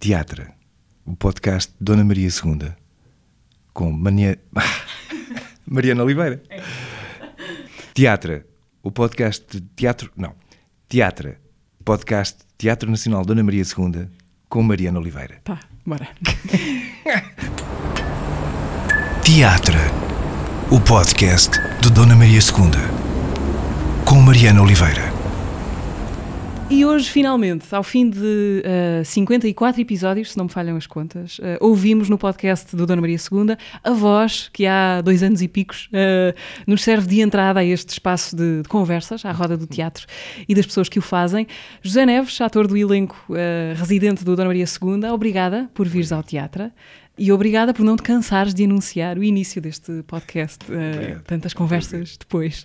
Teatra, o podcast Dona Maria II, com Mania... Mariana Oliveira. Teatra, o podcast de teatro. Não. Teatra, podcast Teatro Nacional Dona Maria II, com Mariana Oliveira. Tá, bora. Teatra, o podcast de Dona Maria II, com Mariana Oliveira. E hoje, finalmente, ao fim de uh, 54 episódios, se não me falham as contas, uh, ouvimos no podcast do Dona Maria II a voz que há dois anos e picos uh, nos serve de entrada a este espaço de, de, conversas, à roda do teatro e das pessoas que o fazem. José Neves, ator do elenco residente do Dona Maria II, obrigada por vires ao teatro. E obrigada por não te cansares de anunciar o início deste podcast, tantas conversas depois.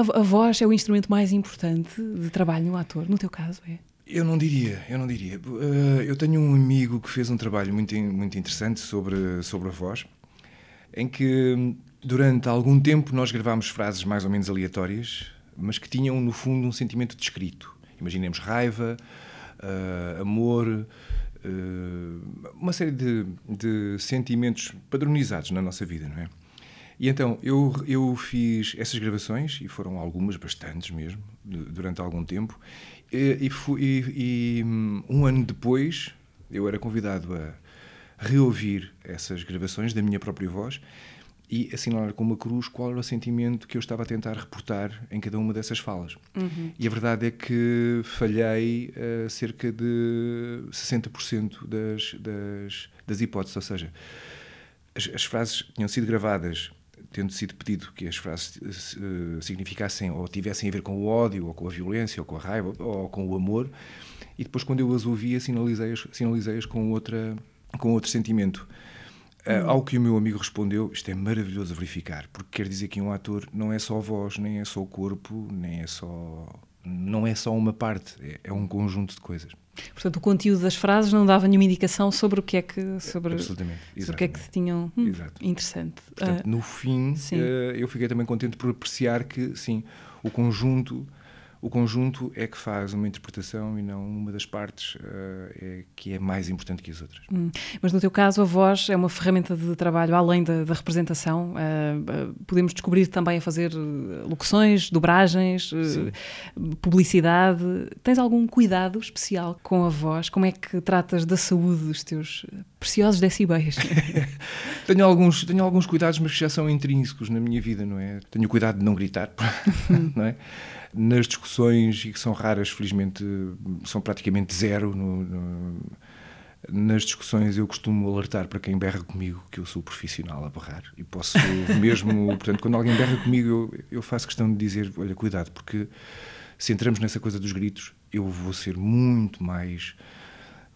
A, a, voz é o instrumento mais importante de trabalho no ator, no teu caso é? Eu não diria, eu não diria. Uh, eu tenho um amigo que fez um trabalho muito, muito interessante sobre, sobre a voz, em que durante algum tempo nós gravámos frases mais ou menos aleatórias, mas que tinham no fundo um sentimento descrito. Imaginemos raiva, uh, amor, uh, uma série de, de sentimentos padronizados na nossa vida, não é? E então eu, eu fiz essas gravações, e foram algumas, bastantes mesmo, durante algum tempo, e, e, fui, e, e um ano depois eu era convidado a reouvir essas gravações da minha própria voz e assinalar com uma cruz qual era o sentimento que eu estava a tentar reportar em cada uma dessas falas. Uhum. E a verdade é que falhei a cerca de 60% das, das, das hipóteses, ou seja, as, as frases tinham sido gravadas tendo sido pedido que as frases uh, significassem ou tivessem a ver com o ódio, ou com a violência, ou com a raiva, ou com o amor, e depois, quando eu as ouvia, sinalizei-as sinalizei com, outra, com outro sentimento. Uh, ao que o meu amigo respondeu, isto é maravilhoso a verificar, porque quer dizer que um ator não é só voz, nem é só o corpo, nem é só não é só uma parte, é, é um conjunto de coisas. Portanto, o conteúdo das frases não dava nenhuma indicação sobre o que é que sobre, Absolutamente, sobre o que é que tinham. Hum, interessante. Portanto, uh, no fim, uh, eu fiquei também contente por apreciar que sim, o conjunto o conjunto é que faz uma interpretação e não uma das partes uh, é, que é mais importante que as outras. Hum. Mas no teu caso, a voz é uma ferramenta de trabalho além da, da representação. Uh, uh, podemos descobrir também a fazer locuções, dobragens, publicidade. Tens algum cuidado especial com a voz? Como é que tratas da saúde dos teus preciosos decibéis? tenho, alguns, tenho alguns cuidados, mas que já são intrínsecos na minha vida, não é? Tenho cuidado de não gritar, não é? Nas discussões, e que são raras, felizmente, são praticamente zero. No, no, nas discussões eu costumo alertar para quem berra comigo que eu sou profissional a berrar e posso mesmo, portanto, quando alguém berra comigo eu, eu faço questão de dizer, olha, cuidado, porque se entramos nessa coisa dos gritos, eu vou ser muito mais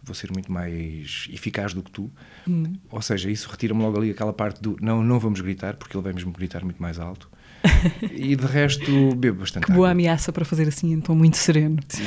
vou ser muito mais eficaz do que tu. Hum. Ou seja, isso retira-me logo ali aquela parte do não, não vamos gritar, porque ele vai mesmo gritar muito mais alto e de resto bebo bastante Que boa água. ameaça para fazer assim em tom muito sereno. Sim.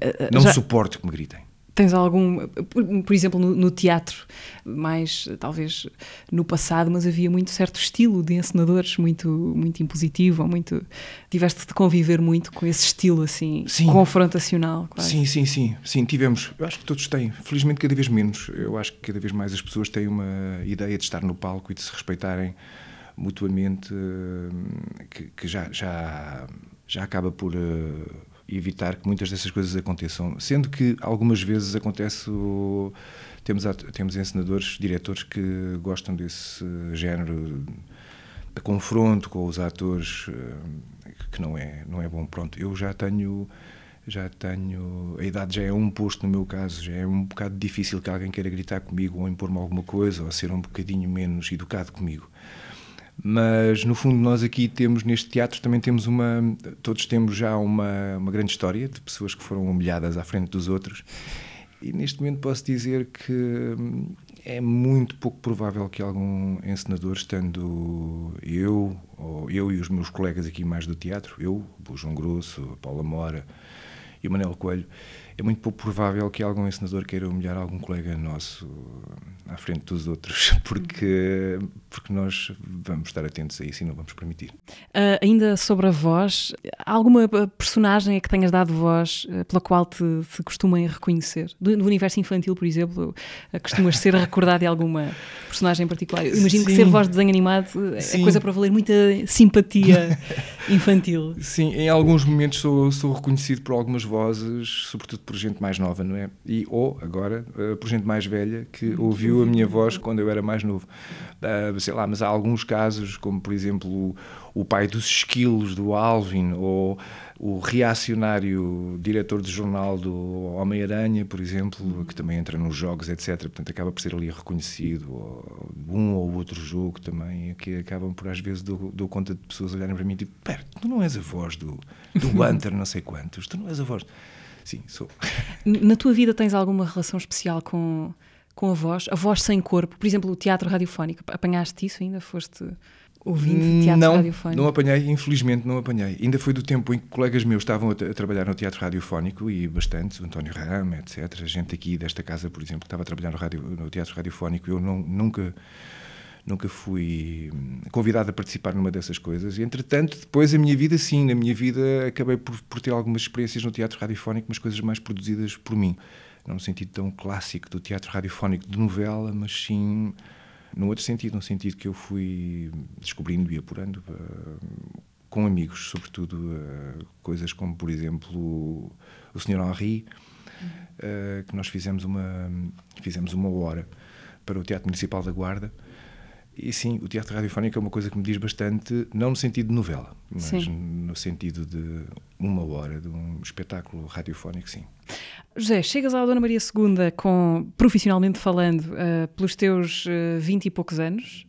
Eh, eh, Não Já... suporto que me gritem. Tens algum, por, por exemplo, no, no, teatro, mais talvez no passado, mas havia muito certo estilo de encenadores, muito, muito impositivo, muito. Tiveste de conviver muito com esse estilo assim, sim. confrontacional. Quase. Sim, sim, sim, sim, tivemos. Eu acho que todos têm, felizmente cada vez menos. Eu acho que cada vez mais as pessoas têm uma ideia de estar no palco e de se respeitarem mutuamente, eh, que, que já, já, já acaba por eh, evitar que muitas dessas coisas aconteçam. Sendo que algumas vezes acontece. O, temos, temos encenadores, diretores que gostam desse género de confronto com os atores, eh, que não é, não é bom. Pronto, eu já tenho já tenho. A idade já é um posto no meu caso, já é um bocado difícil que alguém queira gritar comigo ou impor-me alguma coisa ou ser um bocadinho menos educado comigo. Mas no fundo nós aqui temos neste teatro também temos uma todos temos já uma, uma grande história de pessoas que foram humilhadas à frente dos outros. E neste momento posso dizer que hum, é muito pouco provável que algum encenador, estando eu, ou eu e os meus colegas aqui mais do teatro, eu, o João Grosso, a Paula Mora e o Manel Coelho, é muito pouco provável que algum encenador queira humilhar algum colega nosso à frente dos outros, porque, porque nós vamos estar atentos a isso e não vamos permitir. Uh, ainda sobre a voz, alguma personagem a que tenhas dado voz uh, pela qual te, te costumem reconhecer? Do, do, universo infantil, por exemplo, uh, costumas ser recordado de alguma personagem em particular? Eu imagino Sim. que ser voz de desenho animado é Sim. é coisa para valer muita simpatia infantil. Sim, em alguns momentos sou, sou reconhecido por algumas vozes, sobretudo por gente mais nova, não é? E, ou, agora, por gente mais velha que ouviu a minha voz quando eu era mais novo. Uh, sei lá, mas há alguns casos, como por exemplo o, o pai dos esquilos do Alvin, ou o reacionário diretor de jornal do Homem-Aranha, por exemplo, que também entra nos jogos, etc. Portanto, acaba por ser ali reconhecido, ou um ou outro jogo também, que acabam por às vezes dou, dou conta de pessoas olharem para mim e tipo, pera, tu não és a voz do, do Hunter, não sei quantos, tu não és a voz. Sim, sou. Na tua vida tens alguma relação especial com com a voz, a voz sem corpo, por exemplo, o teatro radiofónico. Apanhaste isso ainda? Foste ouvindo teatro não, radiofónico? Não apanhei, infelizmente não apanhei. Ainda foi do tempo em que colegas meus estavam a, a trabalhar no teatro radiofónico e bastantes, o António Rama, etc. Gente aqui desta casa, por exemplo, que estava a trabalhar no, radio, no teatro radiofónico. Eu não, nunca nunca fui convidado a participar numa dessas coisas. E, entretanto, depois a minha vida, sim, na minha vida acabei por, por ter algumas experiências no teatro radiofónico, mas coisas mais produzidas por mim não no sentido tão clássico do teatro radiofónico de novela, mas sim no outro sentido, no sentido que eu fui descobrindo e apurando uh, com amigos, sobretudo uh, coisas como, por exemplo, o, o Sr. Henri, uh, que nós fizemos uma, fizemos uma hora para o Teatro Municipal da Guarda, e sim, o teatro radiofónico é uma coisa que me diz bastante, não no sentido de novela, mas sim. no sentido de uma hora de um espetáculo radiofónico, sim. José, chegas à Dona Maria II com, profissionalmente falando, uh, pelos teus uh, vinte uh, e poucos anos,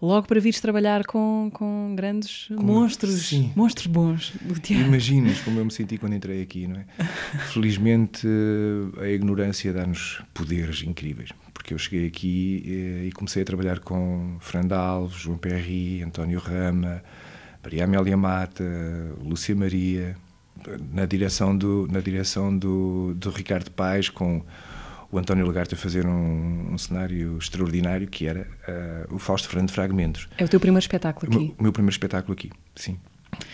logo para vires trabalhar com, com grandes com, monstros, sim. monstros bons do teatro. Imaginas como eu me senti quando entrei aqui, não é? Felizmente a ignorância dá-nos poderes incríveis porque eu cheguei aqui e, e comecei a trabalhar com Fernando Alves, João Perry, António Rama, Maria Amélia Mata, Lúcia Maria, na direção do, na direção do, do Ricardo Paes, com o António Lagarto a fazer um, um cenário extraordinário que era uh, o Fausto Fernando Fragmentos. É o teu primeiro espetáculo aqui? O meu, primeiro espetáculo aqui, sim.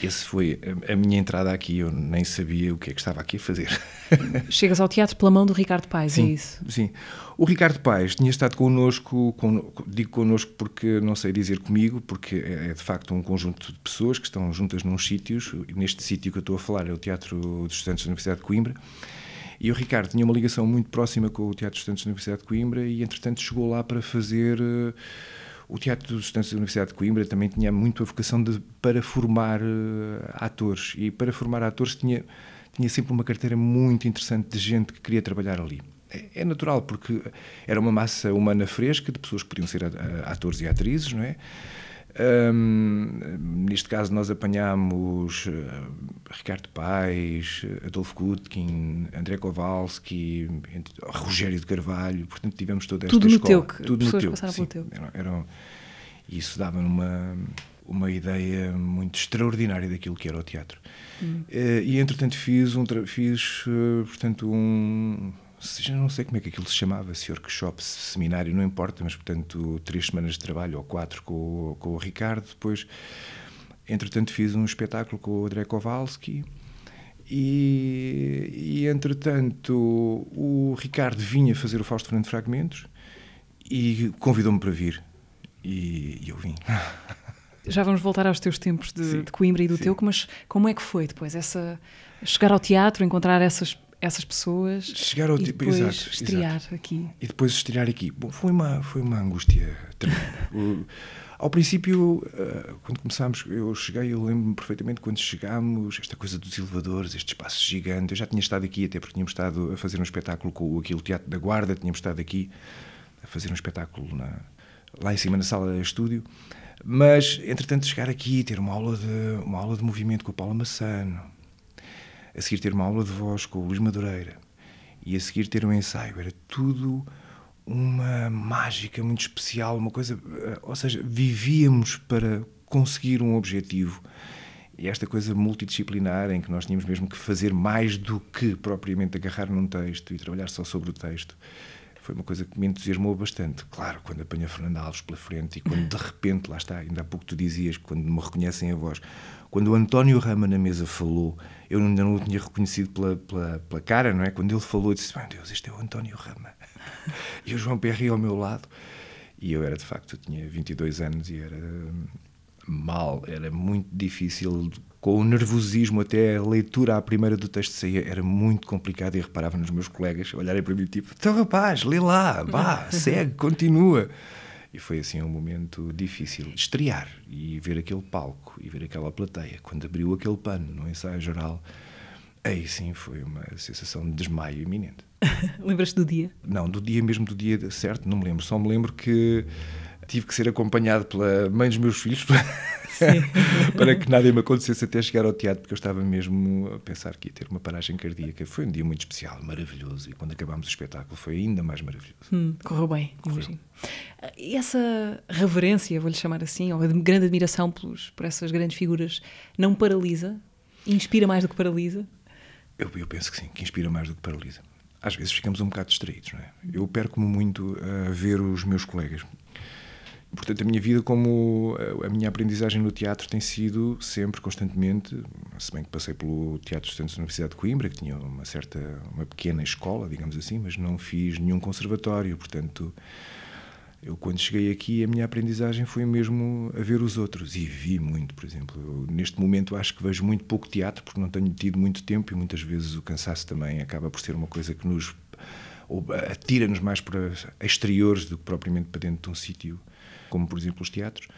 Esse foi a, a, minha entrada aqui, eu nem sabia o que é que estava aqui a fazer. Chegas ao teatro pela mão do Ricardo Paes, sim, é isso? Sim. O Ricardo Paes tinha estado connosco, con, digo connosco porque não sei dizer comigo, porque é, é, de facto um conjunto de pessoas que estão juntas num sítios. Neste sítio que eu estou a falar é o Teatro dos Estudantes da Universidade de Coimbra. E o Ricardo tinha uma ligação muito próxima com o Teatro dos Estudantes da Universidade de Coimbra e, entretanto, chegou lá para fazer. Uh, o Teatro dos Estudantes da Universidade de Coimbra também tinha muito a vocação de, para formar uh, atores. E para formar atores tinha, tinha sempre uma carteira muito interessante de gente que queria trabalhar ali. É, é natural, porque era uma massa humana fresca de pessoas que podiam ser atores e atrizes, não é? Um, neste caso, nós apanhámos uh, Ricardo Paes, Adolfo Kutkin, André Kowalski, Rogério de Carvalho, portanto, tivemos toda esta tudo escola. No teu, tudo no teu, passaram sim, pelo teu. Era, isso dava uma, uma ideia muito extraordinária daquilo que era o teatro. Hum. Uh, e, entretanto, fiz, um, fiz uh, portanto, um já não sei como é que aquilo se chamava, se workshop, se seminário, não importa, mas portanto três semanas de trabalho ou quatro com, com o Ricardo. Depois, entretanto, fiz um espetáculo com o André Kowalski. E, e entretanto, o Ricardo vinha fazer o Fausto Fernando Fragmentos e convidou-me para vir. E, e eu vim. Já vamos voltar aos teus tempos de, de Coimbra e do sim. teu, mas como é que foi depois essa chegar ao teatro, encontrar essas essas pessoas chegar ao e tipo, depois exato, estrear exato. aqui. E depois estrear aqui. Bom, foi uma, foi uma angústia tremenda. ao princípio, uh, quando começámos, eu cheguei, eu lembro-me perfeitamente quando chegámos, esta coisa dos elevadores, este espaço gigante. Eu já tinha estado aqui, até porque tínhamos estado a fazer um espetáculo com aquele Teatro da Guarda, tínhamos estado aqui a fazer um espetáculo na, lá em cima na sala de estúdio. Mas, entretanto, chegar aqui, ter uma aula de, uma aula de movimento com a Paula Massano, a seguir ter uma aula de voz com o Luís Madureira e a seguir ter um ensaio. Era tudo uma mágica muito especial, uma coisa. Eh, ou seja, vivíamos para conseguir um objetivo. e esta coisa multidisciplinar em que nós tínhamos mesmo que fazer mais do que propriamente agarrar num texto e trabalhar só sobre o texto, foi uma coisa que me entusiasmou bastante. Claro, quando apanha Fernando Alves pela frente e quando de repente, lá está, ainda há pouco tu dizias, quando me reconhecem a voz, quando o António Rama na mesa falou, eu ainda não o tinha reconhecido pela, pela, pela cara, não é? Quando ele falou, eu disse: Meu Deus, este é o António Rama. e o João Perry ao meu lado. E eu era, de facto, eu tinha 22 anos e era mal, era muito difícil, com o nervosismo até a leitura à primeira do texto saía, era muito complicado e reparava nos meus colegas olharem para mim tipo, então rapaz, lê lá, vá, segue, continua. E foi assim um momento difícil. Estrear e ver aquele palco e ver aquela plateia, quando abriu aquele pano no ensaio geral, aí sim foi uma sensação de desmaio iminente. Lembras-te do dia? Não, do dia mesmo, do dia certo, não me lembro. Só me lembro que tive que ser acompanhado pela mãe dos meus filhos para, que nada me acontecesse até chegar ao teatro, porque eu estava mesmo a pensar que ia ter uma paragem cardíaca. Foi um dia muito especial, maravilhoso, e quando acabámos o espetáculo foi ainda mais maravilhoso. Hum, correu bem, imagino. E essa reverência, vou-lhe chamar assim, ou a grande admiração pelos, por essas grandes figuras, não paralisa? Inspira mais do que paralisa? Eu, eu penso que sim, que inspira mais do que paralisa às vezes ficamos um bocado distraídos. Não é? Eu perco-me muito a ver os meus colegas. Portanto, a minha vida, como a minha aprendizagem no teatro tem sido sempre, constantemente, se bem que passei pelo Teatro Estudantes da Universidade de Coimbra, que tinha uma certa, uma pequena escola, digamos assim, mas não fiz nenhum conservatório, portanto, eu quando cheguei aqui, a minha aprendizagem foi mesmo a ver os outros, e vi muito, por exemplo. Eu, neste momento acho que vejo muito pouco teatro, porque não tenho tido muito tempo, e muitas vezes o cansaço também acaba por ser uma coisa que nos atira-nos mais para exteriores do que propriamente para dentro de um sítio como por exemplo os teatros,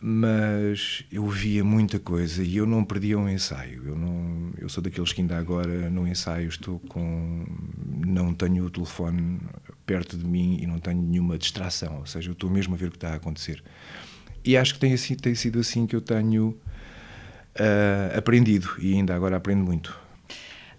mas eu via muita coisa e eu não perdia um ensaio. Eu não, eu sou daqueles que ainda agora no ensaio estou com, não tenho o telefone perto de mim e não tenho nenhuma distração, ou seja, eu estou mesmo a ver o que está a acontecer. E acho que tem, assim, tem sido assim que eu tenho uh, aprendido e ainda agora aprendo muito.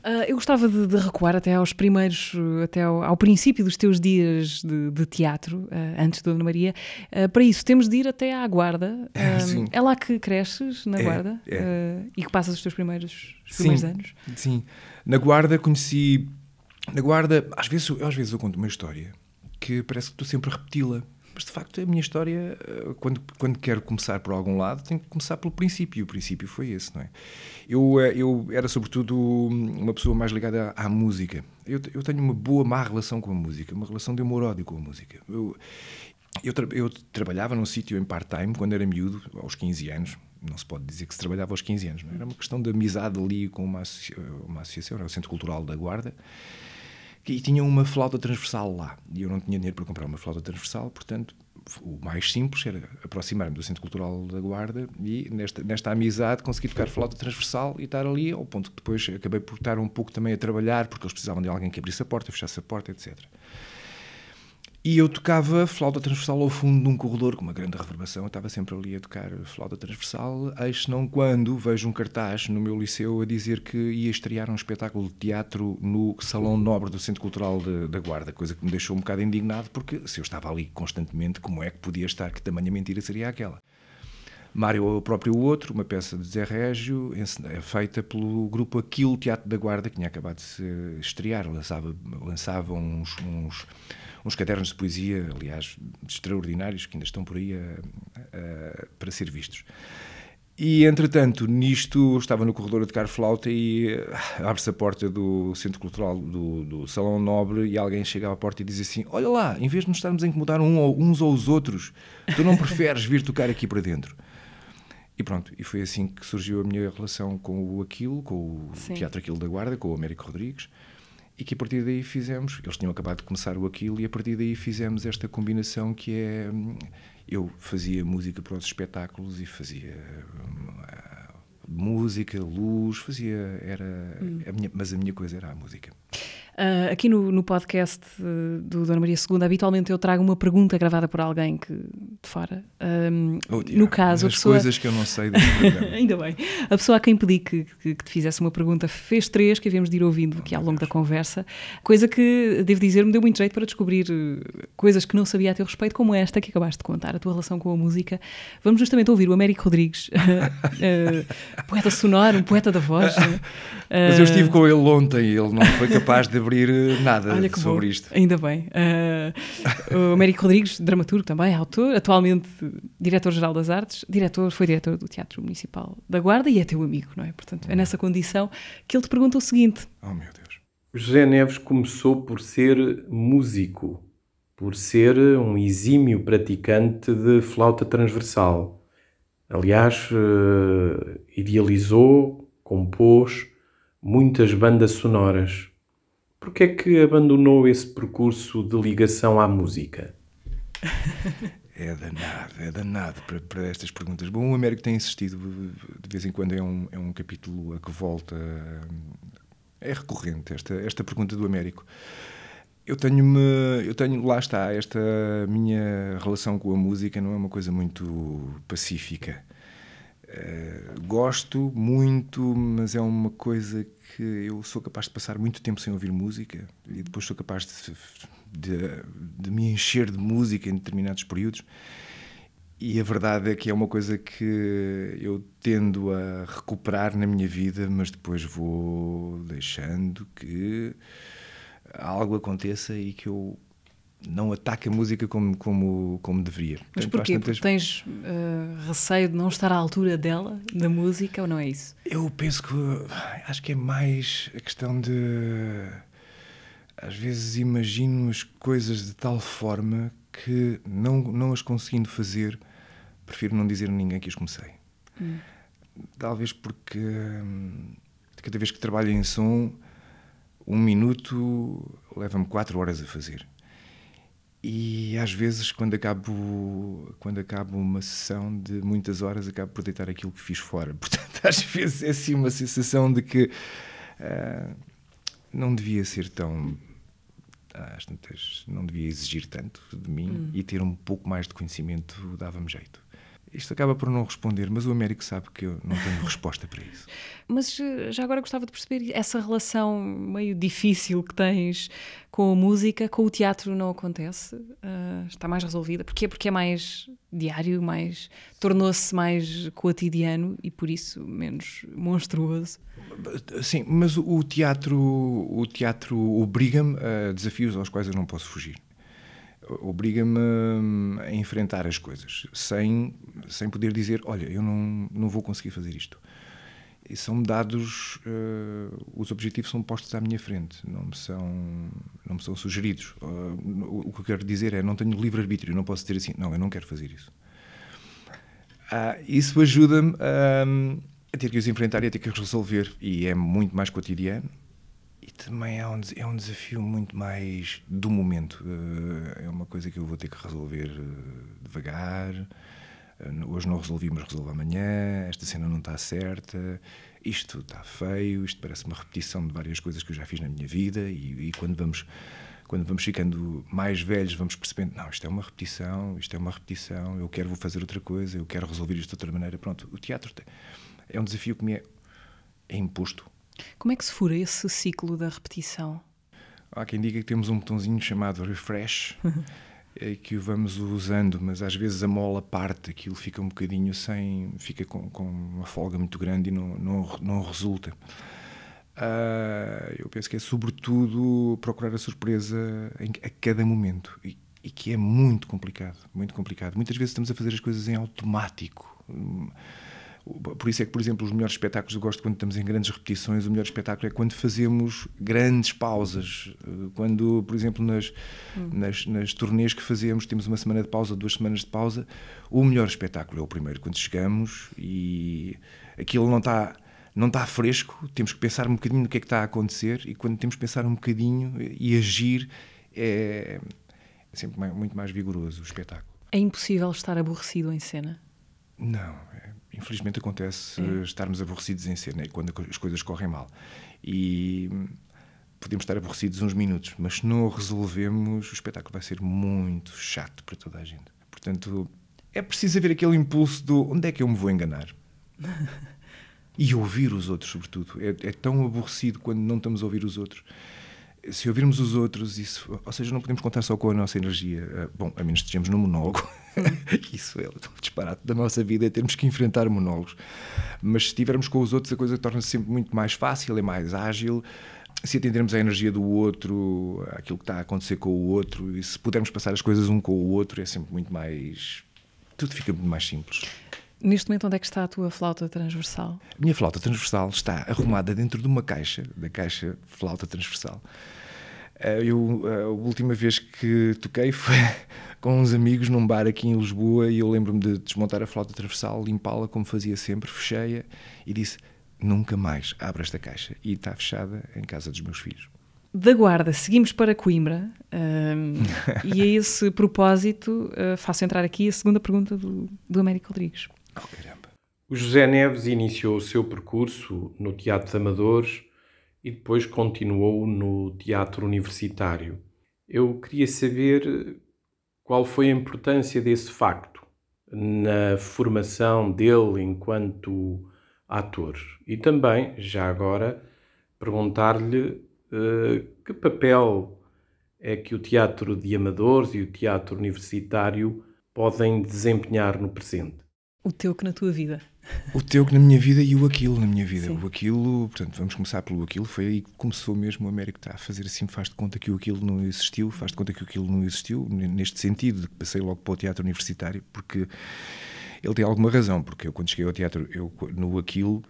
Uh, eu gostava de, de, recuar até aos primeiros, até ao, ao princípio dos teus dias de, de teatro, uh, antes da Dona Maria. Uh, para isso, temos de ir até à Guarda. Sim. É lá que cresces, na é, Guarda, é. e que passas os teus primeiros, os primeiros sim, anos. Sim. Na Guarda conheci. Na Guarda, às vezes, às vezes eu conto uma história que parece que estou sempre a repeti-la. Mas de facto, a minha história, quando, quando quero começar por algum lado, tenho que começar pelo princípio. E o princípio foi esse, não é? Eu, eh, eu era, sobretudo, uma pessoa mais ligada à, à música. Eu, eu, tenho uma boa, má relação com a música, uma relação de amor-ódio com a música. Eu, eu, tra eu trabalhava num sítio em part-time quando era miúdo, aos 15 anos. Não se pode dizer que se trabalhava aos 15 anos, não é? era uma questão de amizade ali com uma, uma associação, era o Centro Cultural da Guarda e tinha uma flauta transversal lá. E eu não tinha dinheiro para comprar uma flauta transversal, portanto, o mais simples era aproximar-me do Centro Cultural da Guarda e, nesta, nesta amizade, consegui tocar flauta transversal e estar ali, ao ponto que depois acabei por estar um pouco também a trabalhar, porque eles precisavam de alguém que abrisse a porta, fechasse a porta, etc. E eu tocava flauta transversal ao fundo de um corredor com uma grande reverbação. Eu estava sempre ali a tocar flauta transversal. Eis não quando vejo um cartaz no meu liceu a dizer que ia estrear um espetáculo de teatro no Salão Nobre do Centro Cultural de, da Guarda, coisa que me deixou um bocado indignado, porque se eu estava ali constantemente, como é que podia estar? Que tamanha mentira seria aquela? Mário é o próprio outro, uma peça de Zé Régio, feita pelo grupo Aquilo Teatro da Guarda, que tinha acabado de se estrear. Lançava, lançava uns, uns uns cadernos de poesia, aliás, extraordinários, que ainda estão por aí a, a, para ser vistos. E, entretanto, nisto, estava no corredor a tocar flauta e ah, abre-se a porta do Centro Cultural do, do, Salão Nobre e alguém chega à porta e diz assim, olha lá, em vez de nos estarmos a incomodar um, uns ou os outros, tu não preferes vir tocar aqui para dentro? E pronto, e foi assim que surgiu a minha relação com o Aquilo, com o Sim. Teatro Aquilo da Guarda, com o Américo Rodrigues, e que a partir daí fizemos, eles tinham acabado de começar o Aquilo e a partir daí fizemos esta combinação que é, eu fazia música para os espetáculos e fazia uh, música, luz, fazia, era, hum. a minha, mas a minha coisa era a música. Uh, aqui no, no podcast do Dona Maria II, habitualmente eu trago uma pergunta gravada por alguém que de fora. Um, Oh, no caso, a as pessoa... coisas que eu não sei. Ainda bem. A pessoa a quem pedi que, que- que te fizesse uma pergunta fez três que havíamos de ir ouvindo aqui ao longo da conversa. Coisa que, devo dizer, me deu muito jeito para descobrir eh, coisas que não sabia a teu respeito, como esta que acabaste de contar, a tua relação com a música. Vamos justamente ouvir o Américo Rodrigues, eh, poeta sonoro, um poeta da voz. né? Mas eu Eh, estive com ele ontem e ele não foi capaz de abrir eh, nada sobre bom. isto. Ainda bem. Eh, o Américo Rodrigues, dramaturgo também, autor, atualmente diretor-geral das artes, diretor, foi diretor do Teatro Municipal da Guarda e é teu amigo, não é? Portanto, é nessa condição que ele te pergunta o seguinte: Oh meu Deus. José Neves começou por ser músico, por ser um exímio praticante de flauta transversal. Aliás, eh, idealizou, compôs muitas bandas sonoras. Por que é que abandonou esse percurso de ligação à música? É danado, é danado para, para estas perguntas. Bom, o Américo tem insistido, de vez em quando é um, é um capítulo a que volta. É recorrente esta, esta pergunta do Américo. Eu tenho-me, eu tenho, lá está, esta minha relação com a música não é uma coisa muito pacífica. Eh, gosto muito, mas é uma coisa que eu sou capaz de passar muito tempo sem ouvir música e depois sou capaz de, de, de me encher de música em determinados períodos. E a verdade é que é uma coisa que eu tendo a recuperar na minha vida, mas depois vou deixando que algo aconteça e que eu não ataque a música como, como, como deveria. Mas porquê? tantas- Porque tens eh, receio de não estar à altura dela, da música, ou não é isso? Eu penso que acho que é mais a questão de às vezes imagino as coisas de tal forma que não, não as conseguindo fazer, prefiro não dizer a ninguém que as comecei. Talvez porque hum, cada vez que trabalho em som, um minuto leva-me quatro horas a fazer. E às vezes, quando acabo, quando acabo uma sessão de muitas horas, acabo por deitar aquilo que fiz fora. Portanto, às vezes é assim uma sensação de que ah, não devia ser tão. Às tantas, não devia exigir tanto de mim e ter um pouco mais de conhecimento dava-me jeito. Isto acaba por não responder, mas o Américo sabe que eu não tenho resposta para isso. Mas eh, já agora gostava de perceber essa relação meio difícil que tens com a música, com o teatro não acontece? Ah, está mais resolvida? Porquê? Porque é mais diário, mais tornou-se mais cotidiano e por isso menos monstruoso. Sim, mas o teatro, o teatro obriga-me a desafios aos quais eu não posso fugir. Obriga-me a enfrentar as coisas, sem, sem poder dizer, olha, eu não, não vou conseguir fazer isto. E são-me dados, eh, os objetivos são postos à minha frente, não me são, não me são sugeridos. Uh, o que eu quero dizer é, não tenho livre-arbítrio, não posso dizer assim, não, eu não quero fazer isso. Ah, isso ajuda-me hum, a ter que os enfrentar e a ter que os resolver. E é muito mais cotidiano. E também é um, é um desafio muito mais do momento. Eh, é uma coisa que eu vou ter que resolver eh, devagar. Eh, hoje não resolvi, mas resolvo amanhã. Esta cena não está certa. Isto está feio. Isto parece uma repetição de várias coisas que eu já fiz na minha vida. E, e quando vamos. Quando vamos ficando mais velhos, vamos percebendo: não, isto é uma repetição, isto é uma repetição, eu quero vou fazer outra coisa, eu quero resolver isto de outra maneira. Pronto, o teatro é um desafio que me é, é imposto. Como é que se fura esse ciclo da repetição? Há quem diga que temos um botãozinho chamado refresh eh, que o vamos usando, mas às vezes a mola parte, aquilo fica um bocadinho sem. fica com, com uma folga muito grande e não, não, não resulta. Ah, eu penso que é sobretudo procurar a surpresa em- a cada momento e, e que é muito complicado, muito complicado. Muitas vezes estamos a fazer as coisas em automático. Hum, Por isso é que, por exemplo, os melhores espetáculos eu gosto quando estamos em grandes repetições. O melhor espetáculo é quando fazemos grandes pausas. Eh, Quando, por exemplo, nas, nas, nas turnês que fazemos, temos uma semana de pausa, duas semanas de pausa. O melhor espetáculo é o primeiro, quando chegamos e aquilo não está não está fresco, temos que pensar um bocadinho no que é que está a acontecer e quando temos que pensar um bocadinho e agir é, é sempre mai- muito mais vigoroso o espetáculo. É impossível estar aborrecido em cena? Não, é, infelizmente acontece É. estarmos aborrecidos em cena, é quando as coisas correm mal. E hum, podemos estar aborrecidos uns minutos, mas se não o resolvemos, o espetáculo vai ser muito chato para toda a gente. Portanto, é preciso haver aquele impulso do onde é que eu me vou enganar? e ouvir os outros, sobretudo. É, é, tão aborrecido quando não estamos a ouvir os outros. Se ouvirmos os outros, isso, ou seja, não podemos contar só com a nossa energia. Ah, bom, a menos que estejamos num monólogo. isso é o disparate da nossa vida, é termos que enfrentar monólogos. Mas se estivermos com os outros, a coisa torna-se sempre muito mais fácil, é mais ágil se atendermos à energia do outro, aquilo que está a acontecer com o outro, e se pudermos passar as coisas um com o outro, é sempre muito mais. Tudo fica muito mais simples. Neste momento, onde é que está a tua flauta transversal? A minha flauta transversal está arrumada dentro de uma caixa, da caixa flauta transversal. Eh, eu, eh, a última vez que toquei foi com uns amigos num bar aqui em Lisboa e eu lembro-me de desmontar a flauta transversal, limpá-la como fazia sempre, fechei-a e disse: nunca mais abro esta caixa. E está fechada em casa dos meus filhos. Da Guarda, seguimos para Coimbra um, e a esse propósito uh, faço entrar aqui a segunda pergunta do, do Américo Rodrigues. Oh, caramba. O José Neves iniciou o seu percurso no Teatro de Amadores e depois continuou no Teatro Universitário. Eu queria saber qual foi a importância desse facto na formação dele enquanto ator. E também, já agora, perguntar-lhe uh, que papel é que o teatro de amadores e o teatro universitário podem desempenhar no presente. O teu que na tua vida. O teu que na minha vida e o aquilo na minha vida. Sim. O aquilo, portanto, vamos começar pelo aquilo. Foi aí que começou mesmo o Américo está a fazer assim, faz de conta que o aquilo não existiu, faz de conta que o aquilo não existiu, neste sentido, de que passei logo para o teatro universitário, porque ele tem alguma razão, porque eu quando cheguei ao teatro, eu no aquilo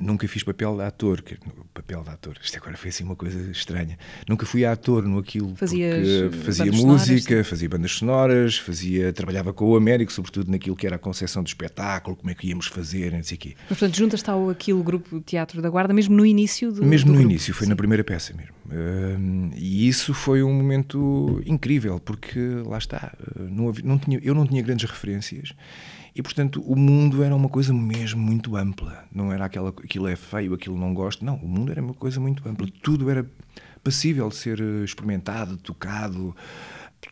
Nunca fiz papel de ator, que, papel de ator, isto agora foi assim uma coisa estranha. Nunca fui ator no aquilo, Fazias fazia música, sonoras, fazia bandas sonoras, fazia, trabalhava com o Américo, sobretudo naquilo que era a concepção do espetáculo, como é que íamos fazer, não sei o quê. Mas portanto, juntas-te ao aquilo grupo Teatro da Guarda, mesmo no início do Mesmo do no grupo. início, foi Sim. na primeira peça mesmo. Uh, e isso foi um momento incrível, porque lá está, não, havia, não tinha, eu não tinha grandes referências e, portanto, o mundo era uma coisa mesmo muito ampla. Não era aquela, aquilo é feio, aquilo não gosto. Não, o mundo era uma coisa muito ampla. Tudo era passível de ser eh, experimentado, tocado.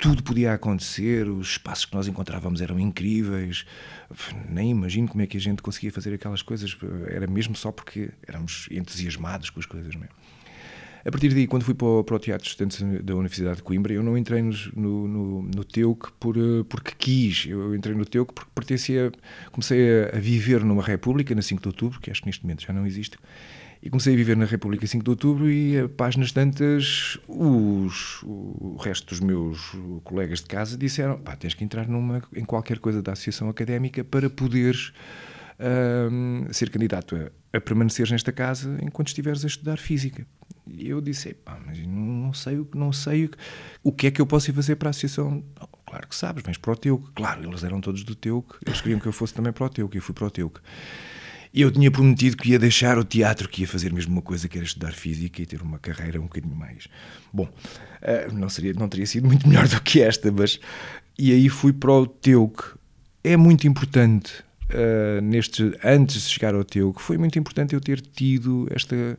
Tudo podia acontecer, os espaços que nós encontrávamos eram incríveis. Nem imagino como é que a gente conseguia fazer aquelas coisas. Era mesmo só porque éramos entusiasmados com as coisas mesmo. A partir daí, quando fui para o, para o Teatro de Estudantes da Universidade de Coimbra, eu não entrei no, no, no TEUC por, eh, porque quis. Eu entrei no TEUC porque pertencia. Comecei a, a, viver numa República, na 5 de Outubro, que acho que neste momento já não existe. E comecei a viver na República 5 de Outubro e, a páginas tantas, os, o resto dos meus colegas de casa disseram: pá, tens que entrar numa, em qualquer coisa da associação académica para poderes um, ser candidato a, a nesta casa enquanto estiveres a estudar física. E eu disse, pá, mas não sei, não sei o que é que eu posso ir fazer para a associação. Oh, claro que sabes, vens para o Teuc. Claro, eles eram todos do Teuc, eles queriam que eu fosse também para o Teuc, e eu fui para o Teuc. E eu tinha prometido que ia deixar o teatro, que ia fazer mesmo uma coisa que era estudar física e ter uma carreira um bocadinho mais. Bom, eh, não, seria, não teria sido muito melhor do que esta, mas. E aí fui para o Teuc. É muito importante, uh, neste, antes de chegar ao Teuc, foi muito importante eu ter tido esta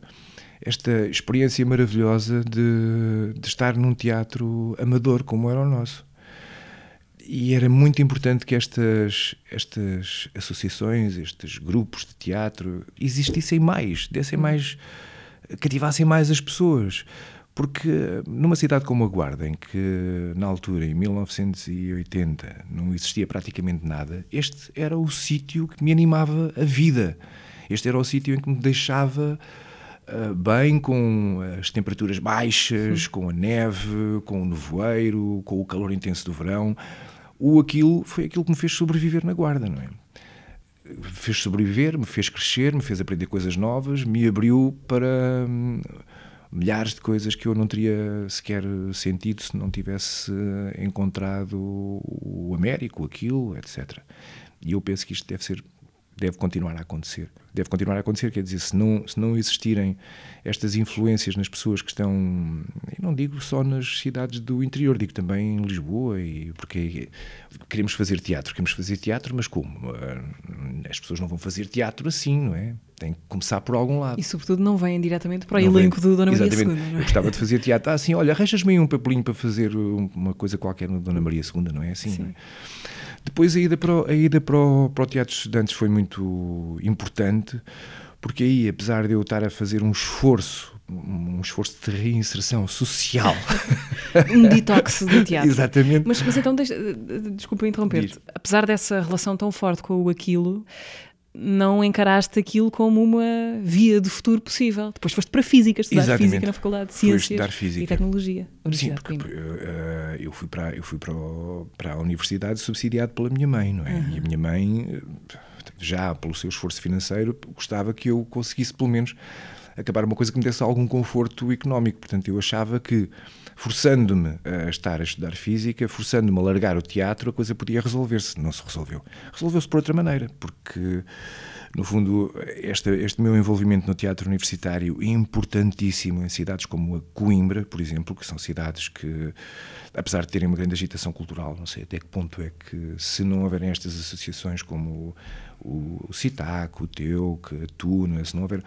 esta experiência maravilhosa de, de estar num teatro amador como era o nosso. E era muito importante que estas, estas associações, estes grupos de teatro existissem mais, dessem mais, cativassem mais as pessoas. Porque numa cidade como a Guarda, em que na altura, em 1980, não existia praticamente nada, este era o sítio que me animava a vida. Este era o sítio em que me deixava uh, bem com as temperaturas baixas, Sim. com a neve, com o nevoeiro, com o calor intenso do verão. O aquilo foi aquilo que me fez sobreviver na guarda, não é? Fez sobreviver, me fez crescer, me fez aprender coisas novas, me abriu para hum, milhares de coisas que eu não teria sequer sentido se não tivesse encontrado o Américo, aquilo, etc. E eu penso que isto deve ser deve continuar a acontecer. Deve continuar a acontecer, quer dizer, se não, se não existirem estas influências nas pessoas que estão, eu não digo só nas cidades do interior, digo também em Lisboa, e porque queremos fazer teatro, queremos fazer teatro, mas como? Eh, as pessoas não vão fazer teatro assim, não é? Tem que começar por algum lado. E sobretudo não vêm diretamente para o não elenco vem, do Dona Maria II. É? Eu gostava de fazer teatro, ah, assim, olha, arranjas-me um papelinho para fazer uma coisa qualquer no Dona Maria II, não é assim? Sim. Não é? Depois a ida para o, a ida para o, para o Teatro de Estudantes foi muito importante, porque aí, apesar de eu estar a fazer um esforço, um esforço de reinserção social. um detox do teatro. Exatamente. Mas, mas então, deixa, desculpa interromper-te. Apesar dessa relação tão forte com o aquilo, não encaraste aquilo como uma via de futuro possível. Depois foste para física, estudar Exatamente. física na Faculdade de Ciências física. e Tecnologia. Sim, porque uh, eu fui, para, eu fui para, o, para a universidade subsidiado pela minha mãe, não é? Uhum. E a minha mãe, já pelo seu esforço financeiro, gostava que eu conseguisse pelo menos acabar uma coisa que me desse algum conforto económico. Portanto, eu achava que forçando-me a estar a estudar física, forçando-me a largar o teatro, a coisa podia resolver-se. Não se resolveu. Resolveu-se por outra maneira, porque, no fundo, este, este meu envolvimento no teatro universitário é importantíssimo em cidades como a Coimbra, por exemplo, que são cidades que, apesar de terem uma grande agitação cultural, não sei até que ponto é que, se não houverem estas associações como o, o CITAC, o TEUC, a TUNA, se não houver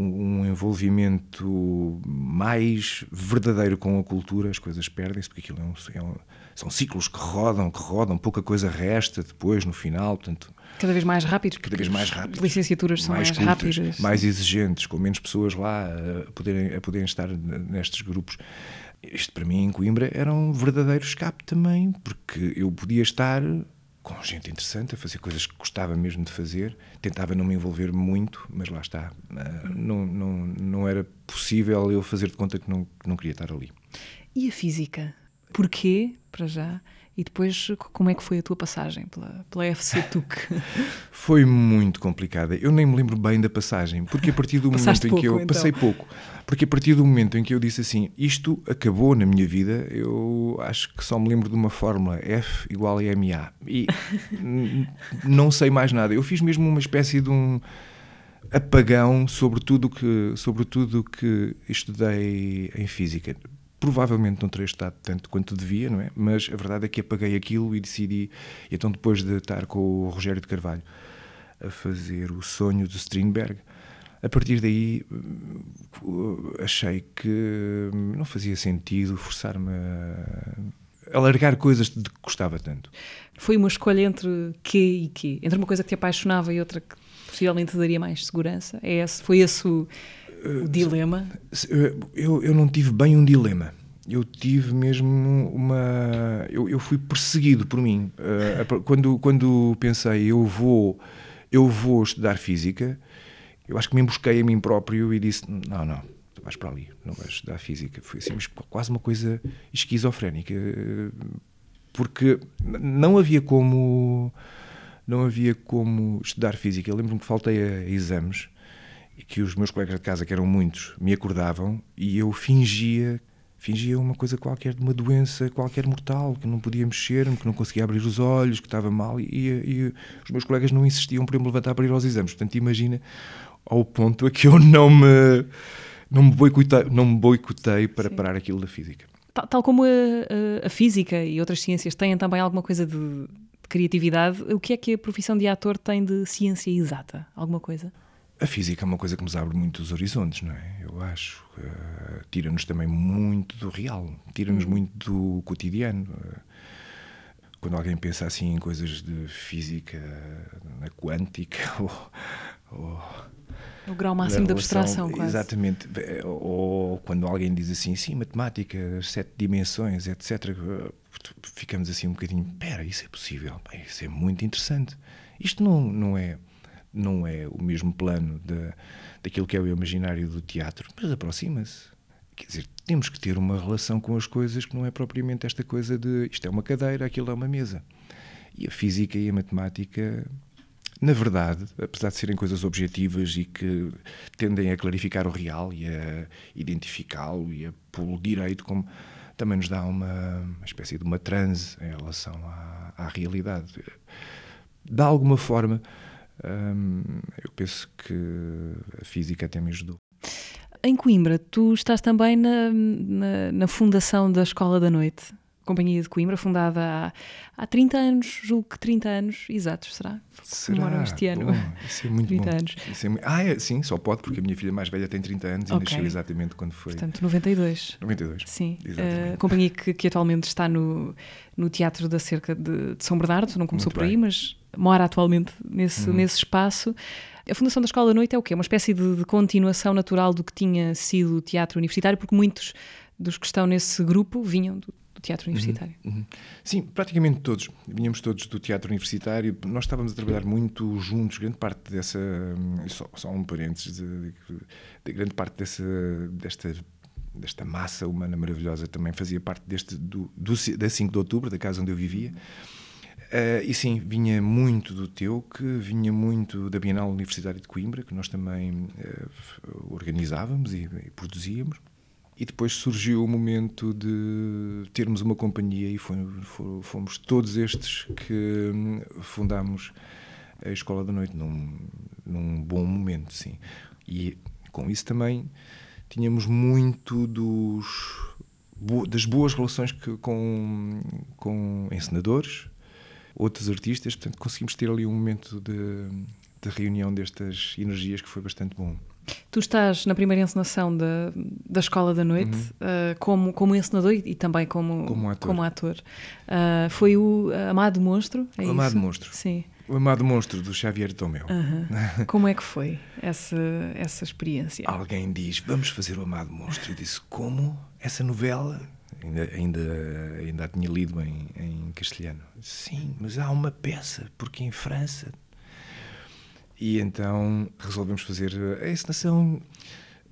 um, envolvimento mais verdadeiro com a cultura, as coisas perdem-se, porque aquilo é um, é um, são ciclos que rodam, que rodam, pouca coisa resta depois, no final, portanto... Cada vez mais rápidos. Cada vez mais rápidos. licenciaturas são mais, mais cultas, rápidas. Mais exigentes, com menos pessoas lá a poderem, a poderem estar nestes grupos. Isto para mim em Coimbra era um verdadeiro escape também, porque eu podia estar com gente interessante, a fazer coisas que gostava mesmo de fazer. Tentava não me envolver muito, mas lá está. Uh, não, não, não era possível eu fazer de conta que não, que não queria estar ali. E a física? Porquê, para já? E depois, como é que foi a tua passagem pela, pela FC TUC? foi muito complicada. Eu nem me lembro bem da passagem, porque a partir do momento em que eu. Então. Passei pouco. Porque a partir do momento em que eu disse assim, isto acabou na minha vida, eu acho que só me lembro de uma fórmula F igual a MA. E não sei mais nada. Eu fiz mesmo uma espécie de um apagão sobre tudo que, sobre tudo que estudei em física provavelmente não terei estado tanto quanto devia, não é? Mas a verdade é que apaguei aquilo e decidi. Então, depois de estar com o Rogério de Carvalho a fazer o sonho de Strindberg, a partir daí uh, achei que não fazia sentido forçar-me a alargar coisas de que gostava tanto. Foi uma escolha entre quê e quê? Entre uma coisa que te apaixonava e outra que possivelmente daria mais segurança? É esse, foi esse o o dilema? Eu, eu não tive bem um dilema. Eu tive mesmo uma. Eu, eu fui perseguido por mim. Uh, quando, quando pensei, eu vou, eu vou estudar física, eu acho que me embosquei a mim próprio e disse: não, não, tu vais para ali, não vais estudar física. Foi assim, quase uma coisa esquizofrénica. Porque não havia como. Não havia como estudar física. Eu lembro-me que faltei a exames que os meus colegas de casa, que eram muitos, me acordavam e eu fingia fingia uma coisa qualquer de uma doença qualquer mortal, que não podia mexer-me, que não conseguia abrir os olhos, que estava mal, e, e, os meus colegas não insistiam para eu me levantar para ir aos exames. Portanto, imagina ao ponto a que eu não me, não me, boicotei, não me boicotei para Sim. parar aquilo da física. Tal, tal como a, a, física e outras ciências têm também alguma coisa de, de criatividade, o que é que a profissão de ator tem de ciência exata? Alguma coisa? A física é uma coisa que nos abre muitos horizontes, não é? Eu acho. Uh, tira-nos também muito do real, tira-nos hum. muito do cotidiano. Uh, quando alguém pensa assim em coisas de física na quântica ou, ou o grau máximo de abstração, quase. Exatamente. Ou quando alguém diz assim, sim, matemática, sete dimensões, etc., ficamos assim um bocadinho, espera, isso é possível, isso é muito interessante. Isto não, não é não é o mesmo plano de, daquilo que é o imaginário do teatro, mas aproxima-se. Quer dizer, temos que ter uma relação com as coisas que não é propriamente esta coisa de isto é uma cadeira, aquilo é uma mesa. E a física e a matemática, na verdade, apesar de serem coisas objetivas e que tendem a clarificar o real e a identificá-lo e a pô-lo direito, como também nos dá uma, uma, espécie de uma transe em relação à, à realidade. De alguma forma, eu penso que a física até me ajudou. Em Coimbra, tu estás também na, na, na, fundação da Escola da Noite. Companhia de Coimbra, fundada há, há 30 anos, julgo que 30 anos exatos, será? Será? este ano. Bom, isso é muito 30 bom. anos. Isso é muito- Ah, é, sim, só pode, porque a minha filha mais velha tem 30 anos e Ok. nasceu exatamente quando foi. Portanto, 92. 92. Sim, Exatamente. a companhia que, que atualmente está no, no Teatro da Cerca de, de São Bernardo, não começou Muito por aí, bem. Uhum. mas mora atualmente nesse, nesse espaço. A Fundação da Escola da Noite é o quê? Uma espécie de, de continuação natural do que tinha sido o teatro universitário, porque muitos dos que estão nesse grupo vinham do, do teatro universitário. Uhum. Sim, praticamente todos. Vinhamos todos do teatro universitário. Nós estávamos a trabalhar muito juntos. Grande parte dessa. hum, Só, só um parênteses. De, de grande parte dessa, desta, desta massa humana maravilhosa também fazia parte deste, do, do, da 5 de outubro, da casa onde eu vivia. Eh, e sim, vinha muito do teu, que vinha muito da Bienal Universitária de Coimbra, que nós também f- organizávamos e, e produzíamos. E depois surgiu o momento de termos uma companhia e foi- fo- fomos todos estes que hum, fundámos a Escola da Noite num, num bom momento, sim. E com isso também tínhamos muito dos, das boas relações que, com, com encenadores, outros artistas, portanto conseguimos ter ali um momento de, de reunião destas energias que foi bastante bom. Tu estás na primeira encenação da, da Escola da Noite ah, como, como encenador e, e também como, Uhum. Como ator. como ator. Ah, foi o Amado Monstro? É O Amado isso? Monstro. Sim. O Amado Monstro do Xavier Tomeu. Aham. Como é que foi essa, essa experiência? Alguém diz, vamos fazer o Amado Monstro. Eu disse, como? Essa novela? Ainda, ainda, ainda a tinha lido em, em castelhano. Sim, mas há uma peça, porque em França. E então resolvemos fazer a encenação.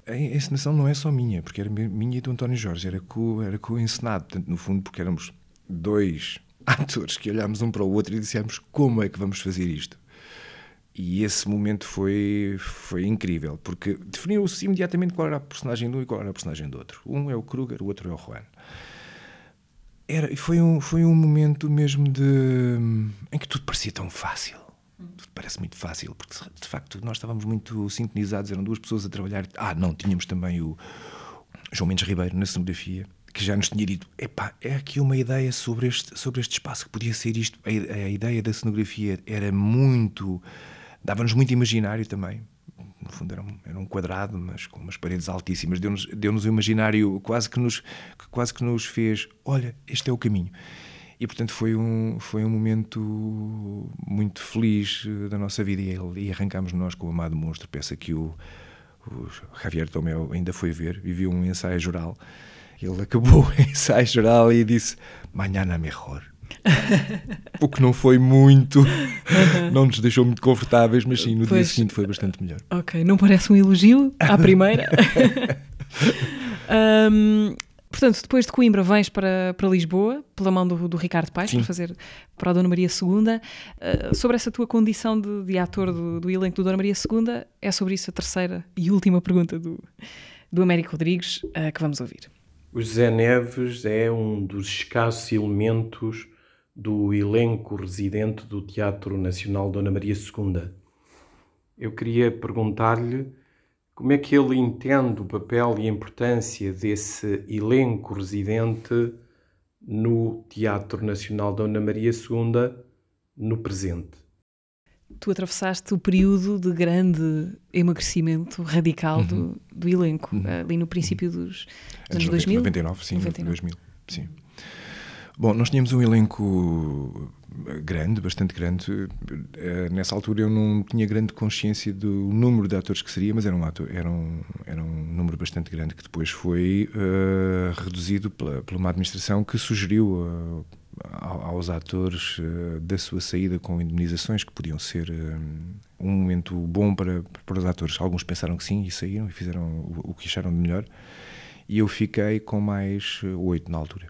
A encenação não é só minha, porque era minha e do António Jorge, era com, era com o encenado. Portanto, no fundo, porque éramos dois atores que olhámos um para o outro e dissemos como é que vamos fazer isto. E esse momento foi, foi incrível, porque definiu-se imediatamente qual era a personagem de um e qual era a personagem do outro. Um é o Kruger, o outro é o Juan. Era, foi um, foi um momento mesmo de. em que tudo parecia tão fácil. Tudo parece muito fácil, porque de facto nós estávamos muito sintonizados, eram duas pessoas a trabalhar. Ah, não, tínhamos também o João Mendes Ribeiro na cenografia, que já nos tinha dito: epá, é aqui uma ideia sobre este, sobre este espaço que podia ser isto. A, a ideia da cenografia era muito. dava-nos muito imaginário também. No fundo era um, era um quadrado, mas com umas paredes altíssimas. Deu-nos deu um imaginário quase que, nos, que quase que nos fez: olha, este é o caminho. E portanto foi um, foi um momento muito feliz eh, da nossa vida. E, e arrancámos nós com o Amado Monstro, peça que o, o Javier Tomeu ainda foi ver, viveu um ensaio geral. Ele acabou o ensaio geral e disse: Mañana mejor. o que não foi muito, não nos deixou muito confortáveis, mas sim, no Pois. dia seguinte foi bastante melhor. Ok, não parece um elogio à primeira. Ahm, portanto, depois de Coimbra vens para, para Lisboa, pela mão do, do Ricardo Paes, Sim. para fazer para a Dona Maria II. Ah, sobre essa tua condição de, de ator do, do elenco do Dona Maria II, é sobre isso a terceira e última pergunta do, do Américo Rodrigues, ah, que vamos ouvir. O José Neves é um dos escassos elementos do elenco residente do Teatro Nacional Dona Maria II. Eu queria perguntar-lhe como é que ele entende o papel e a importância desse elenco residente no Teatro Nacional Dona Maria II no presente. Tu atravessaste o período de grande emagrecimento radical do, do elenco, ali no princípio dos anos 2000. 99, sim, 99. 2000, sim. Bom, nós tínhamos um elenco grande, bastante grande. Eh, Nessa altura eu não tinha grande consciência do número de atores que seria, mas era um, ator, era um, era um número bastante grande que depois foi eh, reduzido pela, por uma administração que sugeriu eh, ao- aos atores eh, da sua saída com indemnizações que podiam ser eh, um momento bom para, para os atores. Alguns pensaram que sim e saíram e fizeram o, o que acharam de melhor. E eu fiquei com mais eh, oito na altura.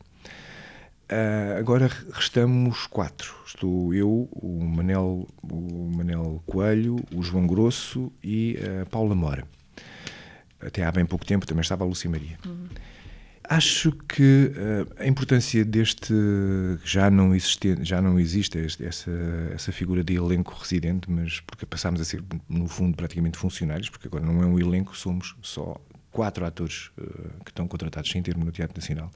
Ah, agora restamos quatro. Estou eu, o Manel, o Manel Coelho, o João Grosso e a Paula Mora. Até há bem pouco tempo também estava a Lúcia Maria. Acho que ah, a importância deste já não existe, já não existe essa, essa figura de elenco residente, mas porque passámos a ser, no fundo, praticamente funcionários, porque agora não é um elenco, somos só quatro atores ah, que estão contratados sem termo no Teatro Nacional.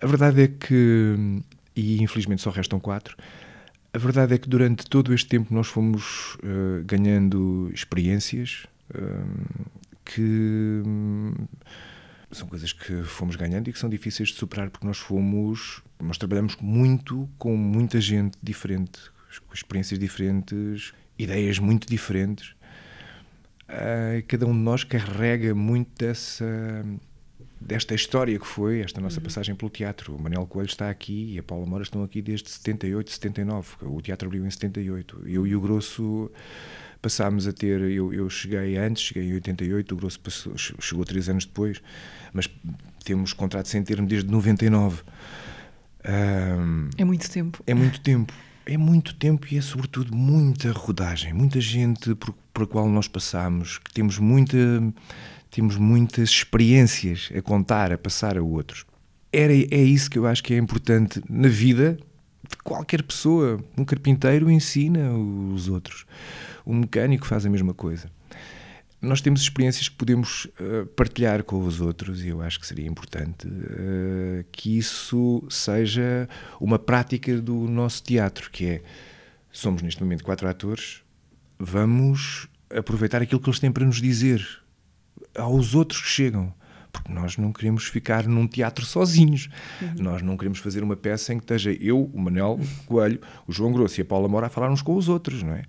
A verdade é que, e infelizmente só restam quatro, a verdade é que durante todo este tempo nós fomos uh, ganhando experiências uh, que um, são coisas que fomos ganhando e que são difíceis de superar porque nós fomos, nós trabalhamos muito com muita gente diferente, com experiências diferentes, ideias muito diferentes. Uh, cada um de nós carrega muito dessa desta história que foi esta nossa uhum. passagem pelo teatro. O Manel Coelho está aqui e a Paula Moura estão aqui desde 78, 79. O teatro abriu em 78. Eu e o Grosso passámos a ter. Eu, eu cheguei antes, cheguei em 88, o Grosso passou, chegou três anos depois, mas temos contrato sem termo desde 99. Um, é muito tempo. É muito tempo. É muito tempo e é sobretudo muita rodagem, muita gente por, por a qual nós passamos, que temos muita temos muitas experiências a contar, a passar a outros. Era, é isso que eu acho que é importante na vida de qualquer pessoa. Um carpinteiro ensina os outros, um mecânico faz a mesma coisa. Nós temos experiências que podemos uh, partilhar com os outros e eu acho que seria importante uh, que isso seja uma prática do nosso teatro, que é somos neste momento quatro atores, vamos aproveitar aquilo que eles têm para nos dizer, aos outros que chegam. Porque nós não queremos ficar num teatro sozinhos. Uhum. Nós não queremos fazer uma peça em que esteja eu, o Manel Coelho, o João Grosso e a Paula Mora a falar uns com os outros, não é?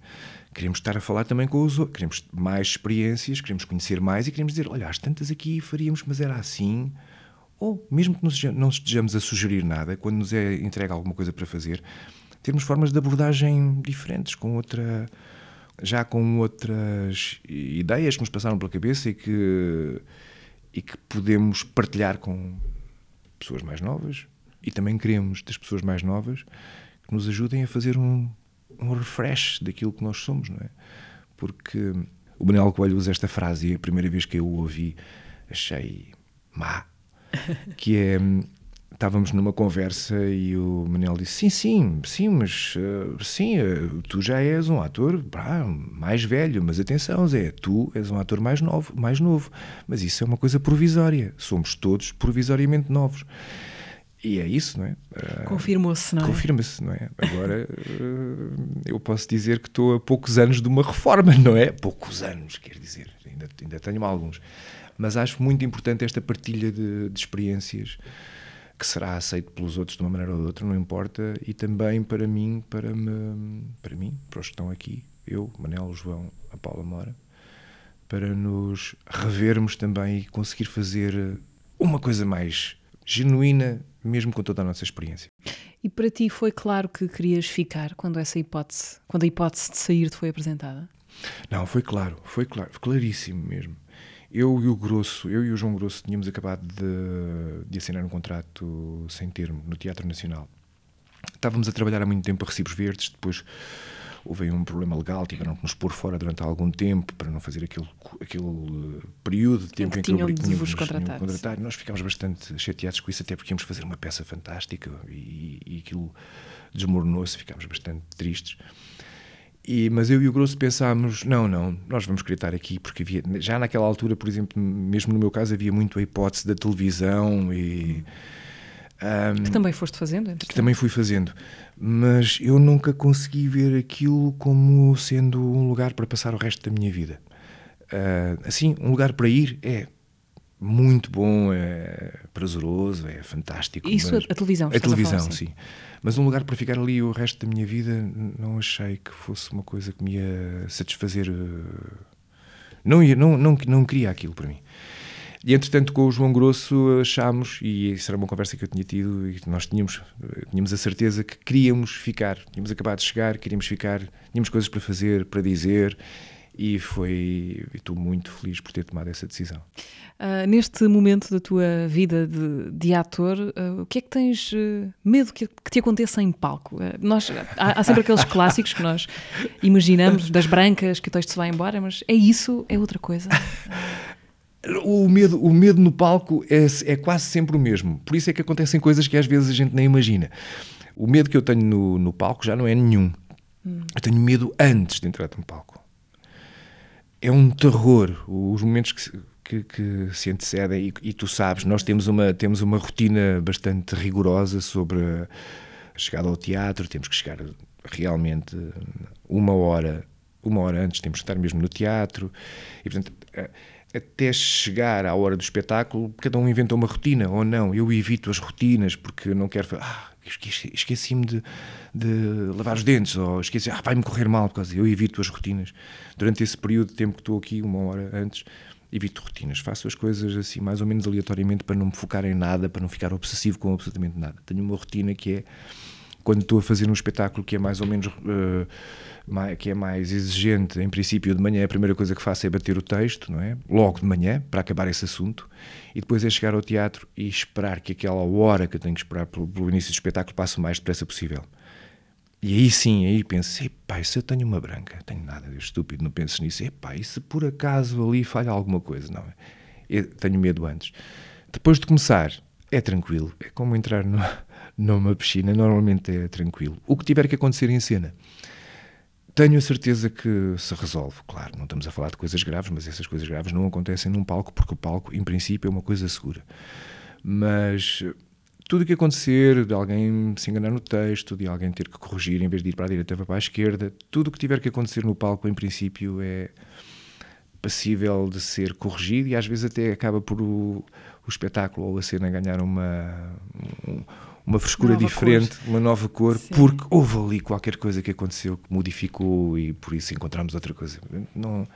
Queremos estar a falar também com os outros. Queremos mais experiências, queremos conhecer mais e queremos dizer: olha, as tantas aqui faríamos, mas era assim. Ou, mesmo que não estejamos a sugerir nada, quando nos é entregue alguma coisa para fazer, termos formas de abordagem diferentes, com outra já com outras ideias que nos passaram pela cabeça e que, e que podemos partilhar com pessoas mais novas. E também queremos das pessoas mais novas que nos ajudem a fazer um, um refresh daquilo que nós somos, não é? Porque o Manuel Coelho usa esta frase e a primeira vez que eu o ouvi achei má, que é estávamos numa conversa e o Manel disse: Sim, sim, sim, mas uh, sim, uh, tu já és um ator mais velho, mas atenção, Zé, tu és um ator mais novo, mais novo. Mas isso é uma coisa provisória. Somos todos provisoriamente novos. E é isso, não é? Uh, Confirmou-se, não é? Confirma-se, não é? Agora eu posso dizer que estou a poucos anos de uma reforma, não é? Poucos anos, quer dizer, ainda, ainda tenho alguns. Mas acho muito importante esta partilha de, de experiências que será aceito pelos outros de uma maneira ou de outra, não importa, e também para mim, para, me, para mim, para os que estão aqui, eu, Manel, João, a Paula Mora, para nos revermos também e conseguir fazer uma coisa mais genuína, mesmo com toda a nossa experiência. E para ti foi claro que querias ficar quando essa hipótese, quando a hipótese de sair te foi apresentada? Não, foi claro, foi claro, claríssimo mesmo. Eu e o Grosso, eu e o João Grosso tínhamos acabado de, de assinar um contrato sem termo no Teatro Nacional. Estávamos a trabalhar há muito tempo a recibos verdes, depois houve um problema legal, tiveram que nos pôr fora durante algum tempo para não fazer aquele, aquele eh, período de tempo em que, em que tinham de vos contratar. contratar. Nós ficámos bastante chateados com isso, até porque íamos fazer uma peça fantástica e, e aquilo desmoronou-se, ficámos bastante tristes. E, mas eu e o Grosso pensámos: não, não, nós vamos querer estar aqui, porque havia, já naquela altura, por exemplo, mesmo no meu caso, havia muito a hipótese da televisão e. Um, que também foste fazendo? Que também fui fazendo. Mas eu nunca consegui ver aquilo como sendo um lugar para passar o resto da minha vida. Uh, assim, um lugar para ir é muito bom, é prazeroso, é fantástico. Isso, a televisão? A televisão, a falar, sim. sim. Mas um lugar para ficar ali o resto da minha vida, não achei que fosse uma coisa que me ia satisfazer. Eh, não, ia, não, não, não queria aquilo para mim. E entretanto, com o João Grosso, achámos, e isso era uma conversa que eu tinha tido, e nós tínhamos, eh, tínhamos a certeza que queríamos ficar. Tínhamos acabado de chegar, queríamos ficar, tínhamos coisas para fazer, para dizer, e foi estou muito feliz por ter tomado essa decisão. Uh, neste momento da tua vida de, de ator, uh, o que é que tens uh, medo que, que, te aconteça em palco? nós, há, há, sempre aqueles clássicos que nós imaginamos, das brancas, que o texto se vai embora, mas é isso? É outra coisa? O medo, o medo no palco é, é quase sempre o mesmo. Por isso é que acontecem coisas que às vezes a gente nem imagina. O medo que eu tenho no, no palco já não é nenhum. Hum. Eu tenho medo antes de entrar no palco é um terror. Os momentos que, que, que se antecedem e, e, tu sabes, nós temos uma, temos uma rotina bastante rigorosa sobre a chegada ao teatro, temos que chegar realmente uma hora, uma hora antes, temos que estar mesmo no teatro e portanto até chegar à hora do espetáculo, cada um inventa uma rotina, ou não, eu evito as rotinas porque não quero. Ah, esqueci-me de, de, lavar os dentes, ou esqueci, ah, vai-me correr mal, por causa eu evito as rotinas. Durante esse período de tempo que estou aqui, uma hora antes, evito rotinas, faço as coisas assim, mais ou menos aleatoriamente, para não me focar em nada, para não ficar obsessivo com absolutamente nada. Tenho uma rotina que é quando estou a fazer um espetáculo que é mais ou menos uh, mais, que é mais exigente, em princípio de manhã a primeira coisa que faço é bater o texto, não é? Logo de manhã, para acabar esse assunto, e depois é chegar ao teatro e esperar que aquela hora que eu tenho que esperar pelo, pelo início do espetáculo passe o mais depressa possível. E aí sim, aí penso, epá, se eu tenho uma branca, tenho nada de estúpido, não penso nisso, epá, e se por acaso ali falha alguma coisa, não é? Tenho medo antes. Depois de começar, é tranquilo, é como entrar no, numa piscina, normalmente é tranquilo. O que tiver que acontecer em cena, tenho a certeza que se resolve. Claro, não estamos a falar de coisas graves, mas essas coisas graves não acontecem num palco, porque o palco, em princípio, é uma coisa segura. Mas tudo o que acontecer, de alguém se enganar no texto, de alguém ter que corrigir em vez de ir para a direita para a esquerda, tudo o que tiver que acontecer no palco, em princípio, é passível de ser corrigido e às vezes até acaba por o, o espetáculo ou a cena ganhar uma. Um, uma frescura nova diferente, cor. uma nova cor, Sim. porque houve ali qualquer coisa que aconteceu que modificou e por isso encontramos outra coisa. Não,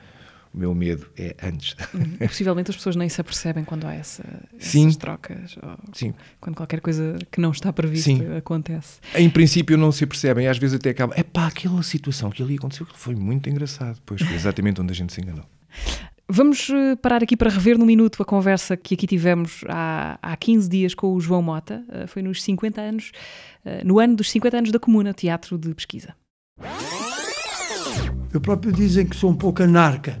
o meu medo é antes. Uhum. Possivelmente as pessoas nem se apercebem quando há essa, essas trocas, Sim. quando qualquer coisa que não está prevista Sim. acontece. Em princípio não se apercebem, às vezes até acaba, é pá, aquela situação que ali aconteceu foi muito engraçado, pois foi exatamente onde a gente se enganou. Vamos eh, parar aqui para rever num minuto a conversa que aqui tivemos há, há 15 dias com o João Mota. Eh, foi nos 50 anos, eh, no ano dos 50 anos da Comuna, Teatro de Pesquisa. Eu próprio dizem que sou um pouco anarca.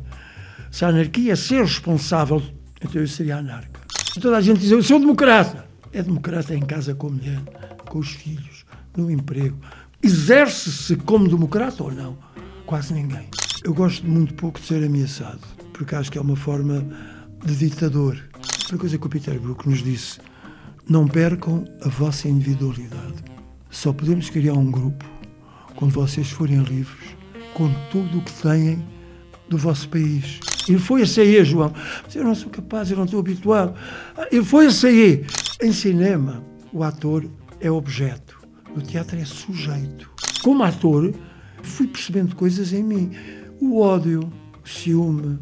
Se a anarquia é ser responsável, então eu seria anarca. Toda a gente diz, eu sou democrata. É democrata em casa com a mulher, com os filhos, no emprego. Exerce-se como democrata ou não? Quase ninguém. Eu gosto muito pouco de ser ameaçado porque acho que é uma forma de ditador. Uma coisa que o Peter Brook nos disse: não percam a vossa individualidade. Só podemos criar um grupo quando vocês forem livres com tudo o que têm do vosso país. Ele foi a sair, João. Mas eu não sou capaz, eu não estou habituado. Ele foi a sair. Em cinema, o ator é objeto. No teatro é sujeito. Como ator, fui percebendo coisas em mim. O ódio, o ciúme,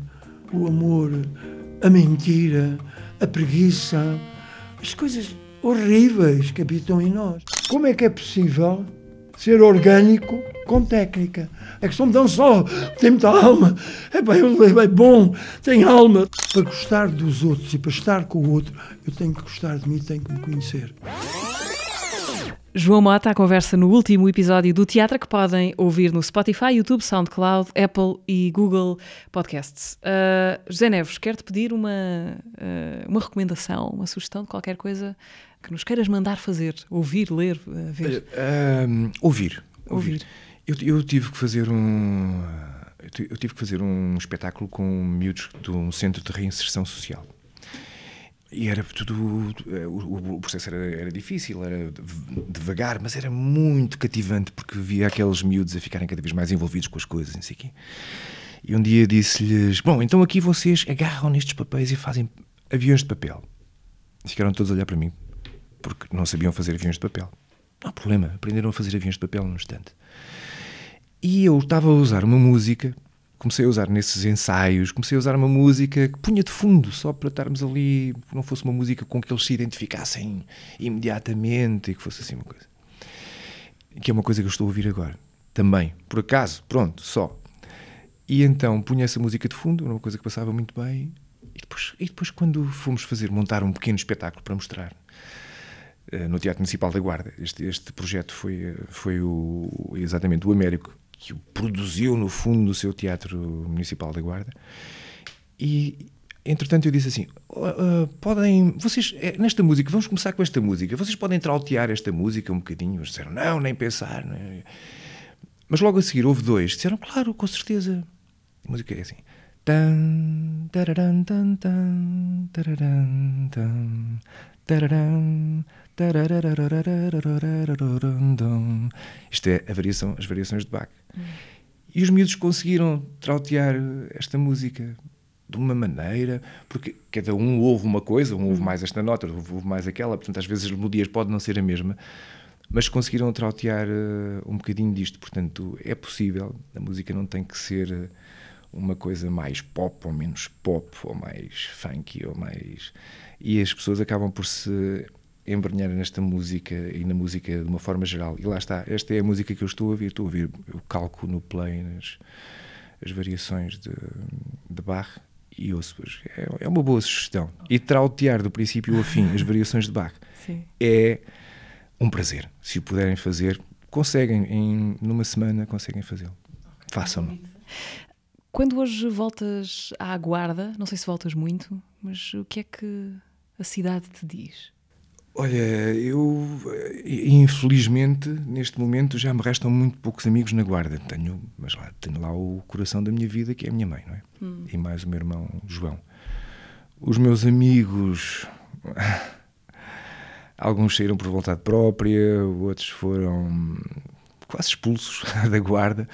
o amor, a mentira, a preguiça, as coisas horríveis que habitam em nós. Como é que é possível ser orgânico com técnica? É que só me dão só, tem muita alma, é bem, é bom, tem alma. Para gostar dos outros e para estar com o outro, eu tenho que gostar de mim, tenho que me conhecer. João Mota, a conversa no último episódio do Teatro que podem ouvir no Spotify, YouTube, SoundCloud, Apple e Google Podcasts. Uh, José Neves, quero-te pedir uma, uh, uma recomendação, uma sugestão de qualquer coisa que nos queiras mandar fazer, ouvir, ler, uh, ver. ouvir. Ouvir. Eu, eu, tive que fazer um. Eu tive que fazer um espetáculo com miúdos de um centro de reinserção social. E era tudo. Eh, o, o processo era, era, difícil, era devagar, mas era muito cativante porque via aqueles miúdos a ficarem cada vez mais envolvidos com as coisas, não sei quê. E um dia disse-lhes: Bom, então aqui vocês agarram nestes papéis e fazem aviões de papel. E ficaram todos a olhar para mim, porque não sabiam fazer aviões de papel. Não há problema, aprenderam a fazer aviões de papel num instante. E eu estava a usar uma música comecei a usar nesses ensaios, comecei a usar uma música que punha de fundo, só para estarmos ali, não fosse uma música com que eles se identificassem imediatamente e que fosse assim uma coisa. Que é uma coisa que eu estou a ouvir agora. Também, por acaso, pronto, só. E então punha essa música de fundo, uma coisa que passava muito bem. E depois, e depois quando fomos fazer, montar um pequeno espetáculo para mostrar eh, no Teatro Municipal da Guarda, este, este projeto foi, foi o, exatamente o Américo que o produziu no fundo no seu teatro municipal da Guarda. E entretanto eu disse assim: oh, ah, podem, vocês, eh, nesta música, vamos começar com esta música, vocês podem trautear esta música um bocadinho? Eles disseram: não, nem pensar. Não. É? Mas logo a seguir houve dois, disseram: claro, com certeza. A música é assim. Tan, tararan, tan, tan, tararan, tan, tararan, isto é variação, as variações de Bach. E os miúdos conseguiram trautear esta música de uma maneira, porque cada um ouve uma coisa, um ouve mais esta nota, outro ouve mais aquela, portanto às vezes as melodias podem não ser a mesma, mas conseguiram trautear uh, um bocadinho disto, portanto é possível, a música não tem que ser uh, uma coisa mais pop ou menos pop, ou mais funky, ou mais... E as pessoas acabam por se embrenhar nesta música e na música de uma forma geral. E lá está, esta é a música que eu estou a ouvir, estou a ouvir o cálculo no play, nas, as variações de, de Bach e ouço. É, é uma boa sugestão. E trautear do princípio ao fim as variações de Bach Sim. é um prazer. Se o puderem fazer, conseguem, em, numa semana conseguem fazê-lo. Façam-no. Quando hoje voltas à Guarda, não sei se voltas muito, mas o que é que a cidade te diz? Olha, eu infelizmente neste momento já me restam muito poucos amigos na guarda. Tenho, mas lá tenho lá o coração da minha vida que é a minha mãe, não é? Hum. E mais o meu irmão João. Os meus amigos, alguns saíram por vontade própria, outros foram quase expulsos da guarda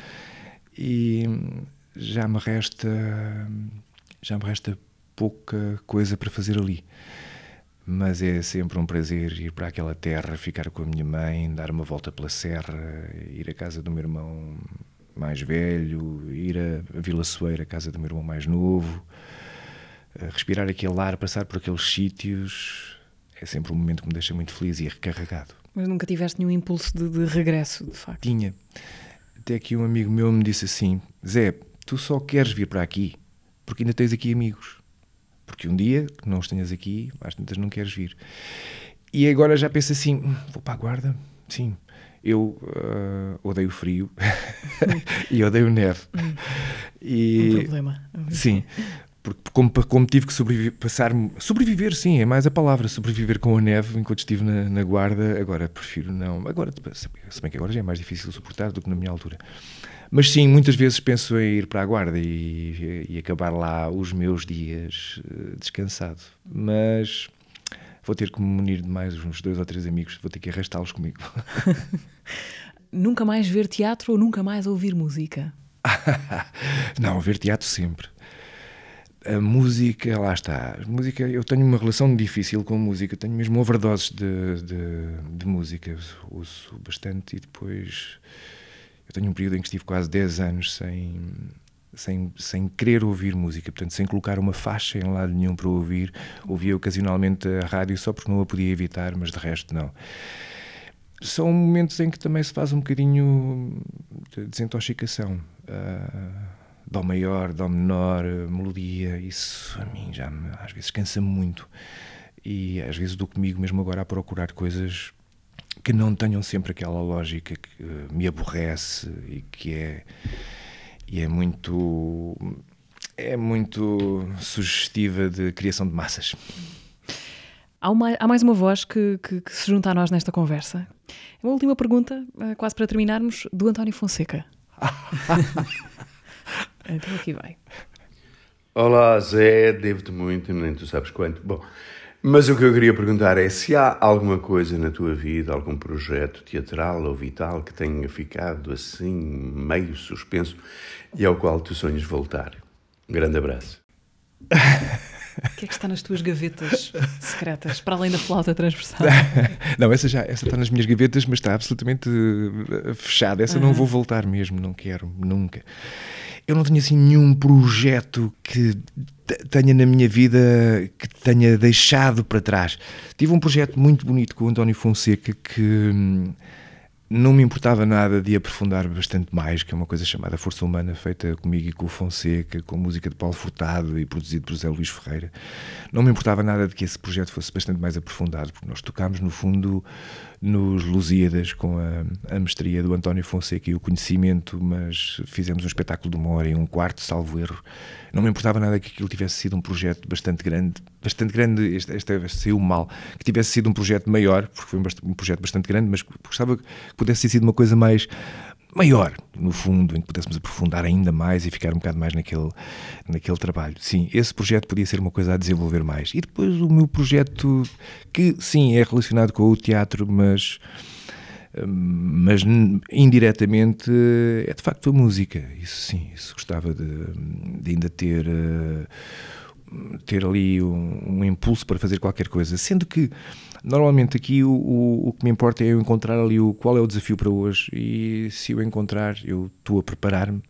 e já me resta já me resta pouca coisa para fazer ali mas é sempre um prazer ir para aquela terra, ficar com a minha mãe, dar uma volta pela serra, ir à casa do meu irmão mais velho, ir a Vila Soeira, a casa do meu irmão mais novo, respirar aquele ar, passar por aqueles sítios, é sempre um momento que me deixa muito feliz e recarregado. Mas nunca tiveste nenhum impulso de, de regresso, de facto? Tinha. Até que um amigo meu me disse assim: Zé, tu só queres vir para aqui porque ainda tens aqui amigos. Porque um dia que não os tenhas aqui, às tantas não queres vir. E agora já penso assim: "Hum, vou para a guarda? Sim. Eu uh, odeio frio e odeio neve. E, Um problema. Sim, porque como, como tive que sobreviver, passar sobreviver, sim, é mais a palavra, sobreviver com a neve enquanto estive na, na guarda, agora prefiro não. Agora, se bem que agora já é mais difícil suportar do que na minha altura. Mas sim, muitas vezes penso em ir para a guarda e, e acabar lá os meus dias eh, descansado. Mas vou ter que me munir de mais uns dois ou três amigos, vou ter que arrastá-los comigo. Nunca mais ver teatro ou nunca mais ouvir música? não, ver teatro sempre. A música, lá está. A música, eu tenho uma relação difícil com a música, tenho mesmo overdoses de, de, de música, uso bastante e depois. Eu tenho um período em que estive quase 10 anos sem, sem, sem querer ouvir música, portanto, sem colocar uma faixa em lado nenhum para ouvir. Ouvia ocasionalmente a rádio só porque não a podia evitar, mas de resto não. São momentos em que também se faz um bocadinho de desintoxicação. Uh, Dó maior, Dó menor, melodia, isso a mim já me, às vezes cansa-me muito. E às vezes dou comigo mesmo agora a procurar coisas que não tenham sempre aquela lógica que uh, me aborrece e que é e é muito é muito sugestiva de criação de massas. Há, uma, há mais uma voz que, que, que, se junta a nós nesta conversa. Uma última pergunta, uh, quase para terminarmos, do António Fonseca. então aqui vai. Olá Zé, devo-te muito, nem tu sabes quanto. Bom, mas o que eu queria perguntar é se há alguma coisa na tua vida, algum projeto teatral ou vital que tenha ficado assim, meio suspenso e ao qual tu sonhas voltar. Um grande abraço. O que é que está nas tuas gavetas secretas, para além da flauta transversal? não, essa já essa está nas minhas gavetas, mas está absolutamente fechada. Essa uhum. não vou voltar mesmo, não quero, nunca. Eu não tenho assim nenhum projeto que tenha na minha vida que tenha deixado para trás. Tive um projeto muito bonito com o António Fonseca que hum, não me importava nada de aprofundar bastante mais, que é uma coisa chamada Força Humana, feita comigo e com o Fonseca, com música de Paulo Furtado e produzido por José Luís Ferreira. Não me importava nada de que esse projeto fosse bastante mais aprofundado, porque nós tocámos, no fundo, nos Lusíadas, com a, a mestria do António Fonseca e o conhecimento, mas fizemos um espetáculo de uma hora e um quarto, salvo erro. Não me importava nada que aquilo tivesse sido um projeto bastante grande, bastante grande, este, este saiu mal, que tivesse sido um projeto maior, porque foi um, um projeto bastante grande, mas gostava que pudesse ter sido uma coisa mais maior, no fundo, em que pudéssemos aprofundar ainda mais e ficar um bocado mais naquele, naquele trabalho. Sim, esse projeto podia ser uma coisa a desenvolver mais. E depois o meu projeto, que sim, é relacionado com o teatro, mas mas indiretamente é de facto a música. Isso sim, isso gostava de, de ainda ter eh, ter ali um, um, impulso para fazer qualquer coisa, sendo que normalmente aqui o, o, o, que me importa é eu encontrar ali o qual é o desafio para hoje. E se eu encontrar, eu estou a preparar-me.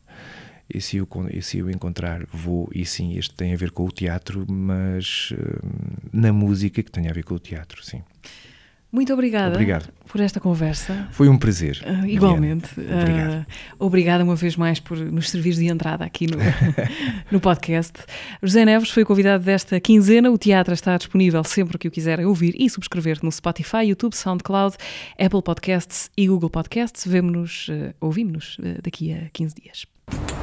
E se, eu, e se eu encontrar vou, e sim, este tem a ver com o teatro, mas uh, na música que tem a ver com o teatro, sim. Muito obrigada Obrigado. por esta conversa. Foi um prazer. Uh, igualmente. Uh, obrigada uma vez mais por nos servir de entrada aqui no, no podcast. José Neves foi convidado desta quinzena. O teatro está disponível sempre que o quiserem ouvir e subscrever no Spotify, YouTube, SoundCloud, Apple Podcasts e Google Podcasts. Vemo-nos, uh, ouvimos-nos daqui a 15 dias.